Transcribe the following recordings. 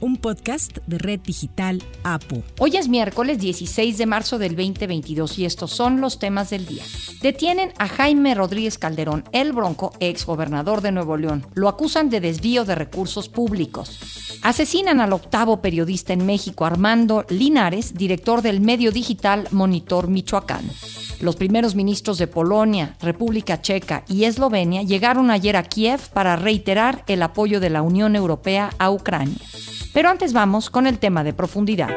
un podcast de Red Digital APO. Hoy es miércoles 16 de marzo del 2022 y estos son los temas del día. Detienen a Jaime Rodríguez Calderón, el Bronco, ex gobernador de Nuevo León. Lo acusan de desvío de recursos públicos. Asesinan al octavo periodista en México, Armando Linares, director del medio digital Monitor Michoacán. Los primeros ministros de Polonia, República Checa y Eslovenia llegaron ayer a Kiev para reiterar el apoyo de la Unión Europea a Ucrania. Pero antes vamos con el tema de profundidad.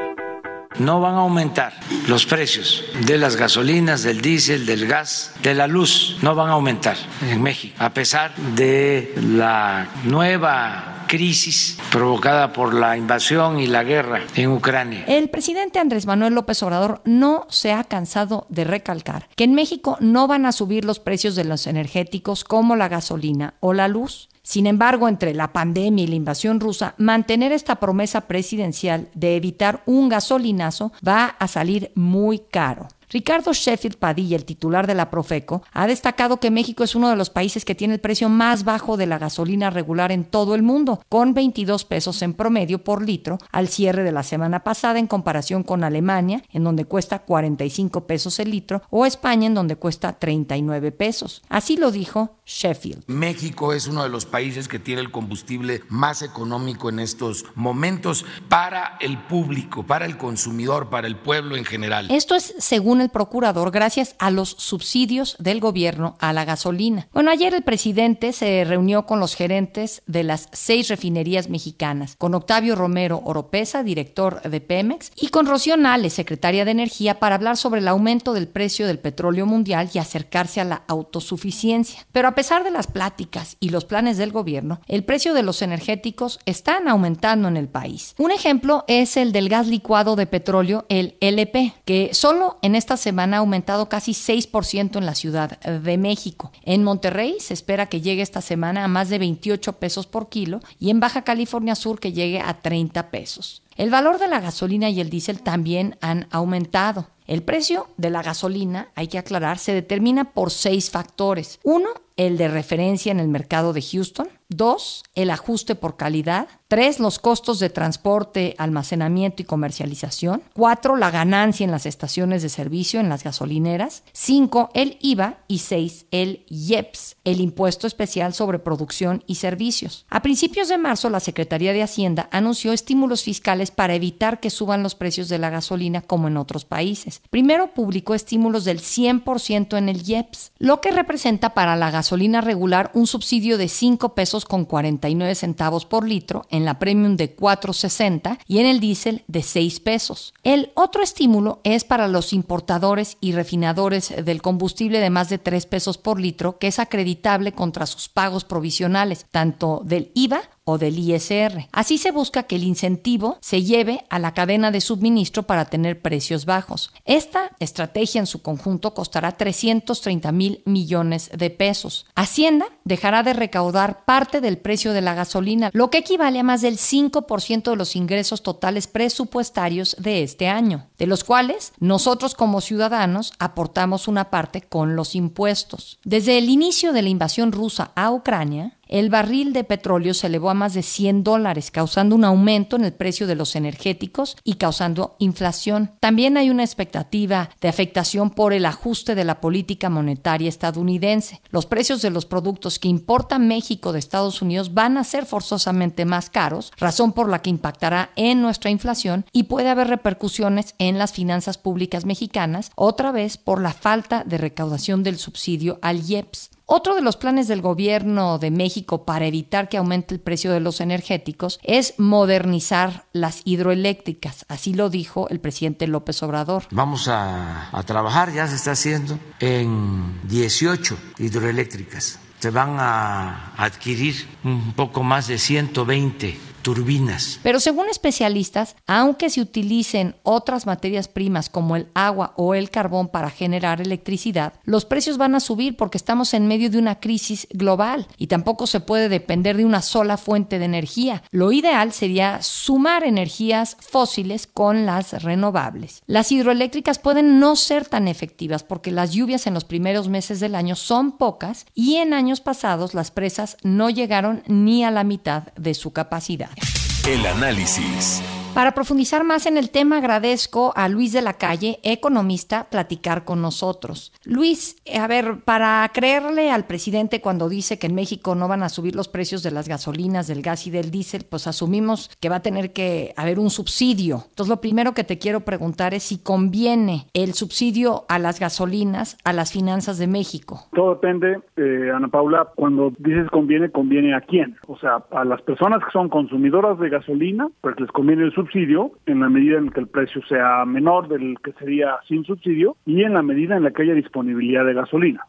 No van a aumentar los precios de las gasolinas, del diésel, del gas, de la luz. No van a aumentar en México, a pesar de la nueva crisis provocada por la invasión y la guerra en Ucrania. El presidente Andrés Manuel López Obrador no se ha cansado de recalcar que en México no van a subir los precios de los energéticos como la gasolina o la luz. Sin embargo, entre la pandemia y la invasión rusa, mantener esta promesa presidencial de evitar un gasolinazo va a salir muy caro. Ricardo Sheffield Padilla, el titular de la Profeco, ha destacado que México es uno de los países que tiene el precio más bajo de la gasolina regular en todo el mundo, con 22 pesos en promedio por litro al cierre de la semana pasada en comparación con Alemania, en donde cuesta 45 pesos el litro, o España, en donde cuesta 39 pesos. Así lo dijo Sheffield. México es uno de los países que tiene el combustible más económico en estos momentos para el público, para el consumidor, para el pueblo en general. Esto es según el procurador gracias a los subsidios del gobierno a la gasolina. Bueno, ayer el presidente se reunió con los gerentes de las seis refinerías mexicanas, con Octavio Romero Oropesa, director de Pemex, y con Rocío Nales, secretaria de Energía, para hablar sobre el aumento del precio del petróleo mundial y acercarse a la autosuficiencia. Pero a pesar de las pláticas y los planes del gobierno, el precio de los energéticos están aumentando en el país. Un ejemplo es el del gas licuado de petróleo, el LP, que solo en esta semana ha aumentado casi 6% en la Ciudad de México. En Monterrey se espera que llegue esta semana a más de 28 pesos por kilo y en Baja California Sur que llegue a 30 pesos. El valor de la gasolina y el diésel también han aumentado. El precio de la gasolina, hay que aclarar, se determina por seis factores. Uno, el de referencia en el mercado de Houston. Dos, el ajuste por calidad. Tres, los costos de transporte, almacenamiento y comercialización. Cuatro, la ganancia en las estaciones de servicio, en las gasolineras. Cinco, el IVA. Y seis, el IEPS, el impuesto especial sobre producción y servicios. A principios de marzo, la Secretaría de Hacienda anunció estímulos fiscales para evitar que suban los precios de la gasolina como en otros países. Primero publicó estímulos del 100% en el IEPS, lo que representa para la gasolina regular un subsidio de 5 pesos con 49 centavos por litro, en la premium de 4.60 y en el diésel de 6 pesos. El otro estímulo es para los importadores y refinadores del combustible de más de 3 pesos por litro, que es acreditable contra sus pagos provisionales, tanto del IVA o del ISR. Así se busca que el incentivo se lleve a la cadena de suministro para tener precios bajos. Esta estrategia en su conjunto costará 330 mil millones de pesos. Hacienda dejará de recaudar parte del precio de la gasolina, lo que equivale a más del 5% de los ingresos totales presupuestarios de este año, de los cuales nosotros como ciudadanos aportamos una parte con los impuestos. Desde el inicio de la invasión rusa a Ucrania, el barril de petróleo se elevó a más de 100 dólares, causando un aumento en el precio de los energéticos y causando inflación. También hay una expectativa de afectación por el ajuste de la política monetaria estadounidense. Los precios de los productos que importa México de Estados Unidos van a ser forzosamente más caros, razón por la que impactará en nuestra inflación y puede haber repercusiones en las finanzas públicas mexicanas, otra vez por la falta de recaudación del subsidio al IEPS. Otro de los planes del gobierno de México para evitar que aumente el precio de los energéticos es modernizar las hidroeléctricas. Así lo dijo el presidente López Obrador. Vamos a, trabajar, ya se está haciendo, en 18 hidroeléctricas. Se van a adquirir un poco más de 120 turbinas. Pero según especialistas, aunque se utilicen otras materias primas como el agua o el carbón para generar electricidad, los precios van a subir porque estamos en medio de una crisis global y tampoco se puede depender de una sola fuente de energía. Lo ideal sería sumar energías fósiles con las renovables. Las hidroeléctricas pueden no ser tan efectivas porque las lluvias en los primeros meses del año son pocas y en años pasados las presas no llegaron ni a la mitad de su capacidad. El análisis. Para profundizar más en el tema, agradezco a Luis de la Calle, economista, platicar con nosotros. Luis, a ver, para creerle al presidente cuando dice que en México no van a subir los precios de las gasolinas, del gas y del diésel, pues asumimos que va a tener que haber un subsidio. Entonces, lo primero que te quiero preguntar es si conviene el subsidio a las gasolinas a las finanzas de México. Todo depende, eh, Ana Paula, cuando dices conviene, conviene a quién. O sea, a las personas que son consumidoras de gasolina, pues les conviene el subsidio subsidio en la medida en que el precio sea menor del que sería sin subsidio y en la medida en la que haya disponibilidad de gasolina.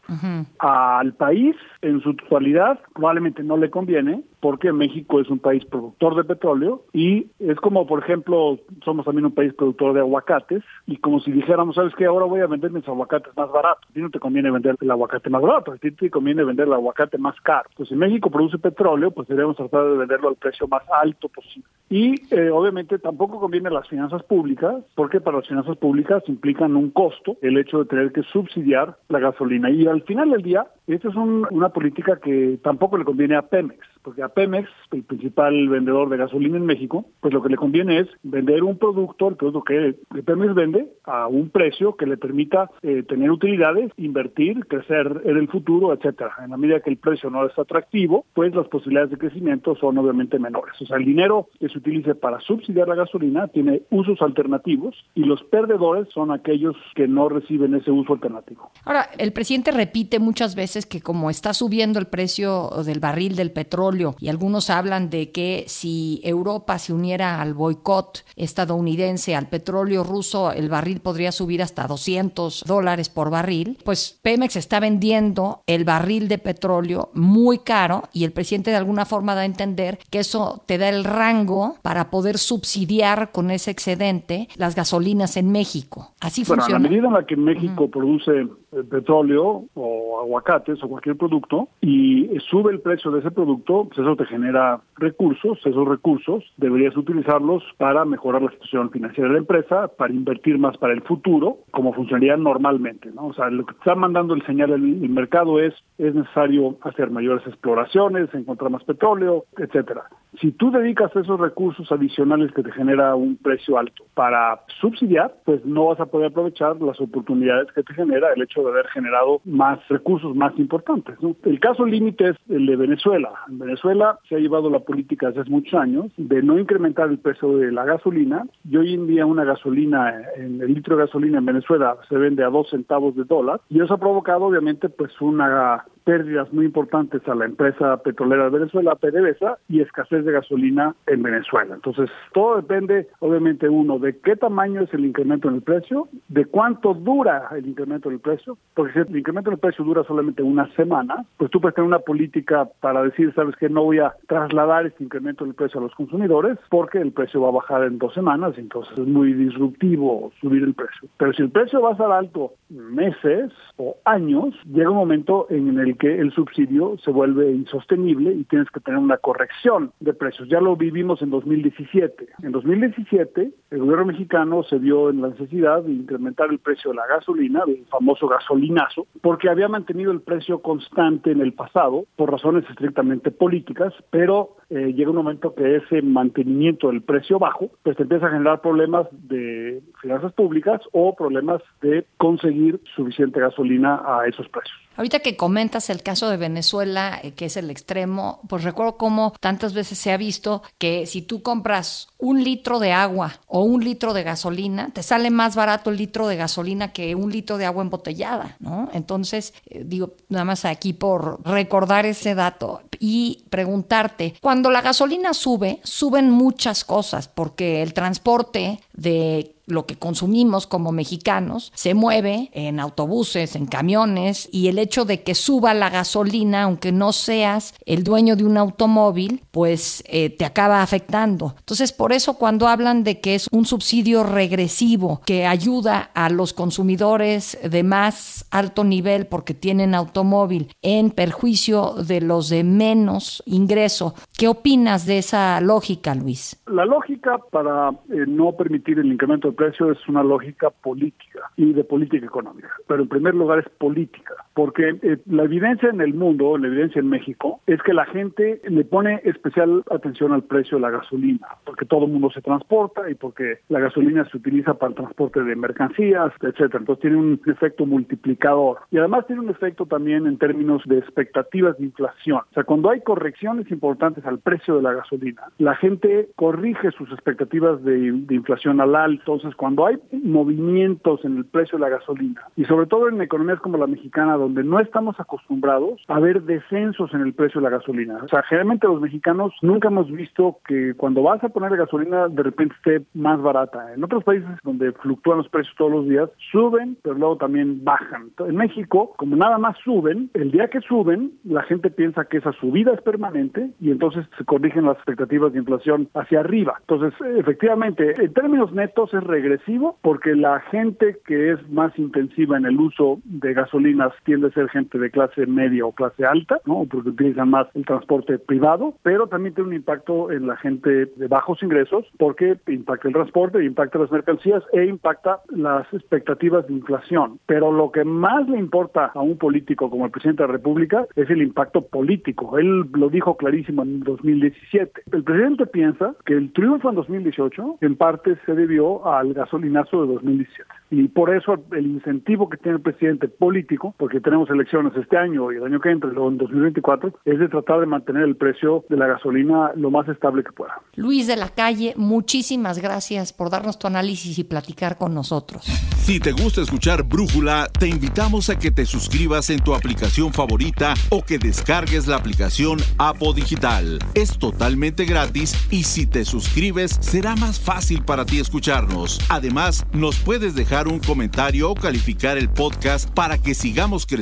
Al país en su totalidad probablemente no le conviene porque México es un país productor de petróleo y es como, por ejemplo, somos también un país productor de aguacates y como si dijéramos, ¿sabes qué? Ahora voy a vender mis aguacates más baratos. A ti no te conviene vender el aguacate más barato, a ti te conviene vender el aguacate más caro. Pues si México produce petróleo, pues debemos tratar de venderlo al precio más alto posible. Y eh, obviamente tampoco conviene las finanzas públicas, porque para las finanzas públicas implican un costo el hecho de tener que subsidiar la gasolina. Y al final del día, esta es una política que tampoco le conviene a Pemex, porque a Pemex, el principal vendedor de gasolina en México, pues lo que le conviene es vender un producto, el producto que Pemex vende, a un precio que le permita eh, tener utilidades, invertir, crecer en el futuro, etcétera. En la medida que el precio no es atractivo, pues las posibilidades de crecimiento son obviamente menores. O sea, el dinero que se utilice para subsidiar la gasolina tiene usos alternativos y los perdedores son aquellos que no reciben ese uso alternativo. Ahora, el presidente repite muchas veces es que como está subiendo el precio del barril del petróleo y algunos hablan de que si Europa se uniera al boicot estadounidense al petróleo ruso, el barril podría subir hasta 200 dólares por barril, pues Pemex está vendiendo el barril de petróleo muy caro y el presidente de alguna forma da a entender que eso te da el rango para poder subsidiar con ese excedente las gasolinas en México. Así bueno, funciona. A la medida en la que México produce petróleo o aguacates o cualquier producto y sube el precio de ese producto, pues eso te genera recursos, esos recursos deberías utilizarlos para mejorar la situación financiera de la empresa, para invertir más para el futuro, como funcionaría normalmente, ¿no? O sea, lo que está mandando el señal el, mercado es es necesario hacer mayores exploraciones, encontrar más petróleo, etcétera. Si tú dedicas esos recursos adicionales que te genera un precio alto para subsidiar, pues no vas a poder aprovechar las oportunidades que te genera el hecho de haber generado más recursos más importantes. El caso límite es el de Venezuela. En Venezuela se ha llevado la política desde hace muchos años de no incrementar el precio de la gasolina y hoy en día una gasolina, el litro de gasolina en Venezuela se vende a dos centavos de dólar y eso ha provocado obviamente pues una pérdidas muy importantes a la empresa petrolera de Venezuela, PDVSA, y escasez de gasolina en Venezuela. Entonces, todo depende, obviamente, uno, de qué tamaño es el incremento en el precio, de cuánto dura el incremento en el precio, porque si el incremento en el precio dura solamente una semana, pues tú puedes tener una política para decir, sabes que no voy a trasladar este incremento en el precio a los consumidores, porque el precio va a bajar en dos semanas, entonces es muy disruptivo subir el precio. Pero si el precio va a estar alto meses o años, llega un momento en el que el subsidio se vuelve insostenible y tienes que tener una corrección de precios. Ya lo vivimos en 2017. En 2017, el gobierno mexicano se vio en la necesidad de incrementar el precio de la gasolina, el famoso gasolinazo, porque había mantenido el precio constante en el pasado por razones estrictamente políticas, pero eh, llega un momento que ese mantenimiento del precio bajo, pues te empieza a generar problemas de finanzas públicas o problemas de conseguir suficiente gasolina a esos precios. Ahorita que comentas el caso de Venezuela, eh, que es el extremo, pues recuerdo cómo tantas veces se ha visto que si tú compras un litro de agua o un litro de gasolina, te sale más barato el litro de gasolina que un litro de agua embotellada, ¿no? Entonces, eh, digo, nada más aquí por recordar ese dato y preguntarte, cuando la gasolina sube, suben muchas cosas, porque el transporte de lo que consumimos como mexicanos se mueve en autobuses, en camiones, y el hecho de que suba la gasolina, aunque no seas el dueño de un automóvil, pues eh, te acaba afectando. Entonces, por eso cuando hablan de que es un subsidio regresivo que ayuda a los consumidores de más alto nivel porque tienen automóvil en perjuicio de los de menos ingreso, ¿qué opinas de esa lógica, Luis? La lógica para eh, no permitir el incremento precio es una lógica política y de política económica, pero en primer lugar es política, porque eh, la evidencia en el mundo, la evidencia en México, es que la gente le pone especial atención al precio de la gasolina, porque todo el mundo se transporta y porque la gasolina se utiliza para el transporte de mercancías, etcétera. Entonces tiene un efecto multiplicador y además tiene un efecto también en términos de expectativas de inflación. O sea, cuando hay correcciones importantes al precio de la gasolina, la gente corrige sus expectativas de, de inflación al alto. Entonces, cuando hay movimientos en el precio de la gasolina y sobre todo en economías como la mexicana, donde no estamos acostumbrados a ver descensos en el precio de la gasolina. O sea, generalmente los mexicanos nunca hemos visto que cuando vas a poner gasolina de repente esté más barata. En otros países donde fluctúan los precios todos los días, suben, pero luego también bajan. En México, como nada más suben, el día que suben, la gente piensa que esa subida es permanente y entonces se corrigen las expectativas de inflación hacia arriba. Entonces, efectivamente, en términos netos es regresivo porque la gente que es más intensiva en el uso de gasolinas tiende a ser gente de clase media o clase alta, ¿no? Porque utilizan más el transporte privado, pero también tiene un impacto en la gente de bajos ingresos porque impacta el transporte, impacta las mercancías e impacta las expectativas de inflación. Pero lo que más le importa a un político como el presidente de la República es el impacto político. Él lo dijo clarísimo en 2017. El presidente piensa que el triunfo en 2018 en parte se debió al gasolinazo de 2017. Y por eso el incentivo que tiene el presidente político, porque tenemos elecciones este año y el año que entra, luego en 2024, es de tratar de mantener el precio de la gasolina lo más estable que pueda. Luis de la Calle, muchísimas gracias por darnos tu análisis y platicar con nosotros. Si te gusta escuchar Brújula, te invitamos a que te suscribas en tu aplicación favorita o que descargues la aplicación Apo Digital. Es totalmente gratis y si te suscribes será más fácil para ti escucharnos. Además, nos puedes dejar un comentario o calificar el podcast para que sigamos creciendo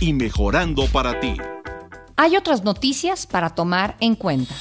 y mejorando para ti. Hay otras noticias para tomar en cuenta.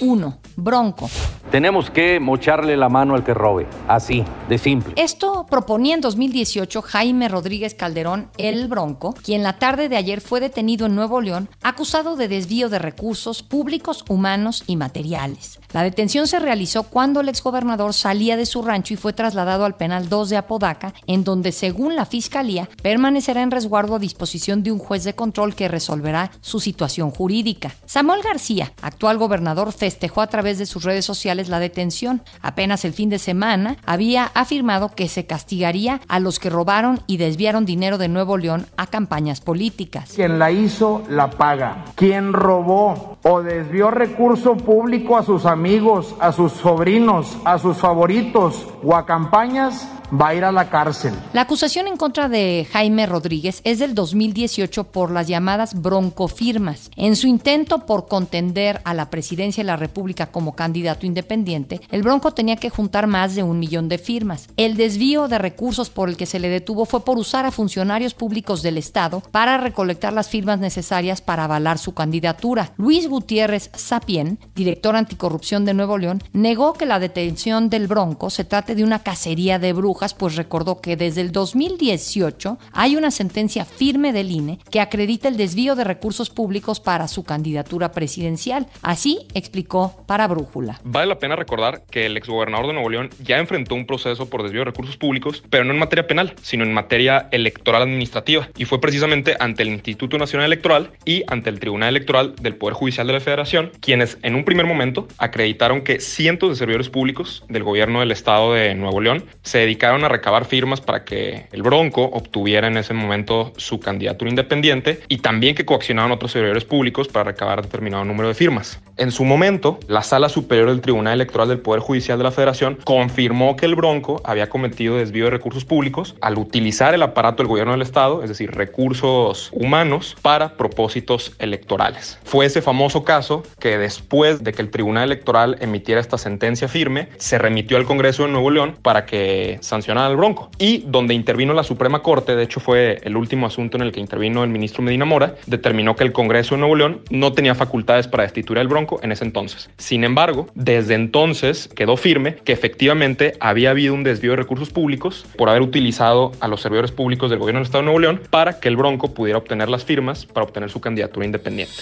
1. Bronco. Tenemos que mocharle la mano al que robe, así, de simple. Esto proponía en 2018 Jaime Rodríguez Calderón, el Bronco, quien la tarde de ayer fue detenido en Nuevo León acusado de desvío de recursos públicos, humanos y materiales. La detención se realizó cuando el exgobernador salía de su rancho y fue trasladado al penal 2 de Apodaca, en donde, según la fiscalía, permanecerá en resguardo a disposición de un juez de control que resolverá su situación jurídica. Samuel García, actual gobernador, festejó a través de sus redes sociales la detención. Apenas el fin de semana había afirmado que se castigaría a los que robaron y desviaron dinero de Nuevo León a campañas políticas. Quien la hizo, la paga. Quien robó o desvió recurso público a sus amigos, a sus sobrinos, a sus favoritos o a campañas, va a ir a la cárcel. La acusación en contra de Jaime Rodríguez es del 2018 por las llamadas broncofirmas. En su intento por contender a la presidencia de la República como candidato independiente, el Bronco tenía que juntar más de un millón de firmas. El desvío de recursos por el que se le detuvo fue por usar a funcionarios públicos del Estado para recolectar las firmas necesarias para avalar su candidatura. Luis Gutiérrez Sapien, director anticorrupción de Nuevo León, negó que la detención del Bronco se trate de una cacería de brujas, pues recordó que desde el 2018 hay una sentencia firme del INE que acredita el desvío de recursos públicos para su candidatura presidencial. Así explicó para Brújula. Vale la pena recordar que el exgobernador de Nuevo León ya enfrentó un proceso por desvío de recursos públicos, pero no en materia penal, sino en materia electoral administrativa. Y fue precisamente ante el Instituto Nacional Electoral y ante el Tribunal Electoral del Poder Judicial de la Federación, quienes en un primer momento acreditaron que cientos de servidores públicos del gobierno del estado de Nuevo León se dedicaron a recabar firmas para que el Bronco obtuviera en ese momento su candidatura independiente y también que coaccionaban otros servidores públicos para recabar determinado número de firmas. En su momento, la Sala Superior del Tribunal Electoral del Poder Judicial de la Federación confirmó que el Bronco había cometido desvío de recursos públicos al utilizar el aparato del gobierno del Estado, es decir, recursos humanos, para propósitos electorales. Fue ese famoso caso que después de que el Tribunal Electoral emitiera esta sentencia firme, se remitió al Congreso de Nuevo León para que sancionara al Bronco. Y donde intervino la Suprema Corte, de hecho fue el último asunto en el que intervino el ministro Medina Mora, determinó que el Congreso de Nuevo León no tenía facultades para destituir al Bronco en ese entonces. Sin embargo, desde entonces quedó firme que efectivamente había habido un desvío de recursos públicos por haber utilizado a los servidores públicos del gobierno del Estado de Nuevo León para que el Bronco pudiera obtener las firmas para obtener su candidatura independiente.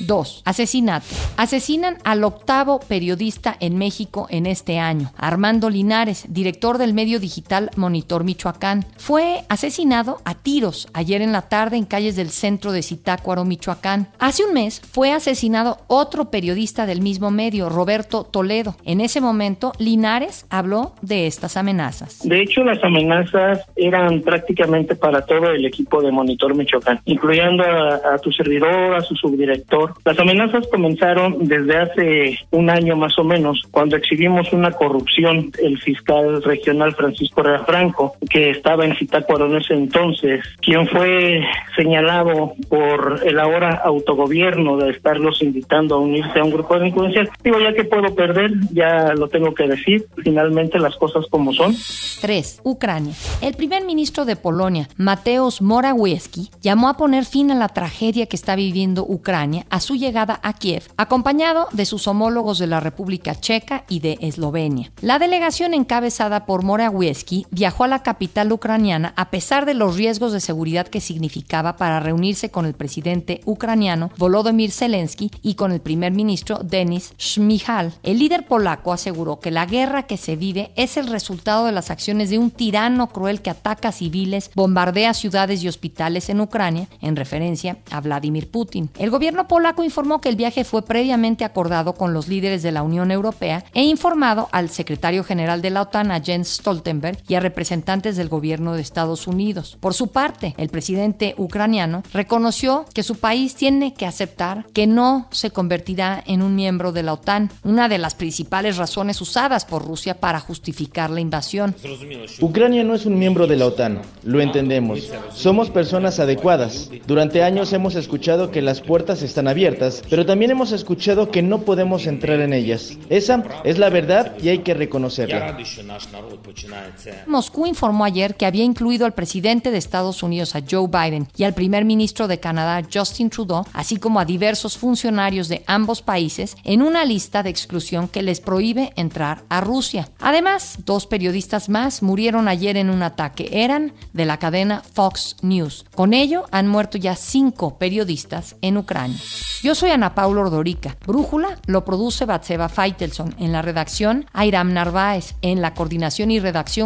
2. Asesinato. Asesinan al octavo periodista en México en este año, Armando Linares, director del medio digital Monitor Michoacán. Fue asesinado a tiros ayer en la tarde en calles del centro de Zitácuaro, Michoacán. Hace un mes fue asesinado otro periodista del mismo medio, Roberto Toledo. En ese momento, Linares habló de estas amenazas. De hecho, las amenazas eran prácticamente para todo el equipo de Monitor Michoacán, incluyendo a, a tu servidor, a su subdirector. Las amenazas comenzaron desde hace un año más o menos, cuando exhibimos una corrupción, el fiscal regional Francisco Herrera Franco, que estaba en Zitácuaro en ese entonces, quien fue señalado por el ahora autogobierno de estarlos invitando a unirse a un grupo de delincuencia. Digo, ya que puedo perder, ya lo tengo que decir, finalmente las cosas como son. 3. Ucrania. El primer ministro de Polonia, Mateusz Morawiecki, llamó a poner fin a la tragedia que está viviendo Ucrania a su llegada a Kiev, acompañado de sus homólogos de la República Checa y de Eslovenia. La delegación encabezada por Morawiecki viajó a la capital ucraniana a pesar de los riesgos de seguridad que significaba para reunirse con el presidente ucraniano Volodymyr Zelensky y con el primer ministro Denis Shmihal. El líder polaco aseguró que la guerra que se vive es el resultado de las acciones de un tirano cruel que ataca civiles, bombardea ciudades y hospitales en Ucrania, en referencia a Vladimir Putin. El gobierno polaco informó que el viaje fue previamente acordado con los líderes de la Unión Europea e informado al secretario general de la OTAN, Jens Stoltenberg, y a representantes del gobierno de Estados Unidos. Por su parte, el presidente ucraniano reconoció que su país tiene que aceptar que no se convertirá en un miembro de la OTAN, una de las principales razones usadas por Rusia para justificar la invasión. Ucrania no es un miembro de la OTAN, lo entendemos. Somos personas adecuadas. Durante años hemos escuchado que las puertas están abiertas, pero también hemos escuchado que no podemos entrar en ellas. Esa es la verdad y hay que reconocerla. Moscú informó ayer que había incluido al presidente de Estados Unidos, Joe Biden, y al primer ministro de Canadá, Justin Trudeau, así como a diversos funcionarios de ambos países, en una lista de exclusión que les prohíbe entrar a Rusia. Además, dos periodistas más murieron ayer en un ataque. Eran de la cadena Fox News. Con ello, han muerto ya cinco periodistas en Ucrania. Yo soy Ana Paula Ordorica. Brújula lo produce Batseva Feitelson. En la redacción, Airam Narváez. En la coordinación y redacción,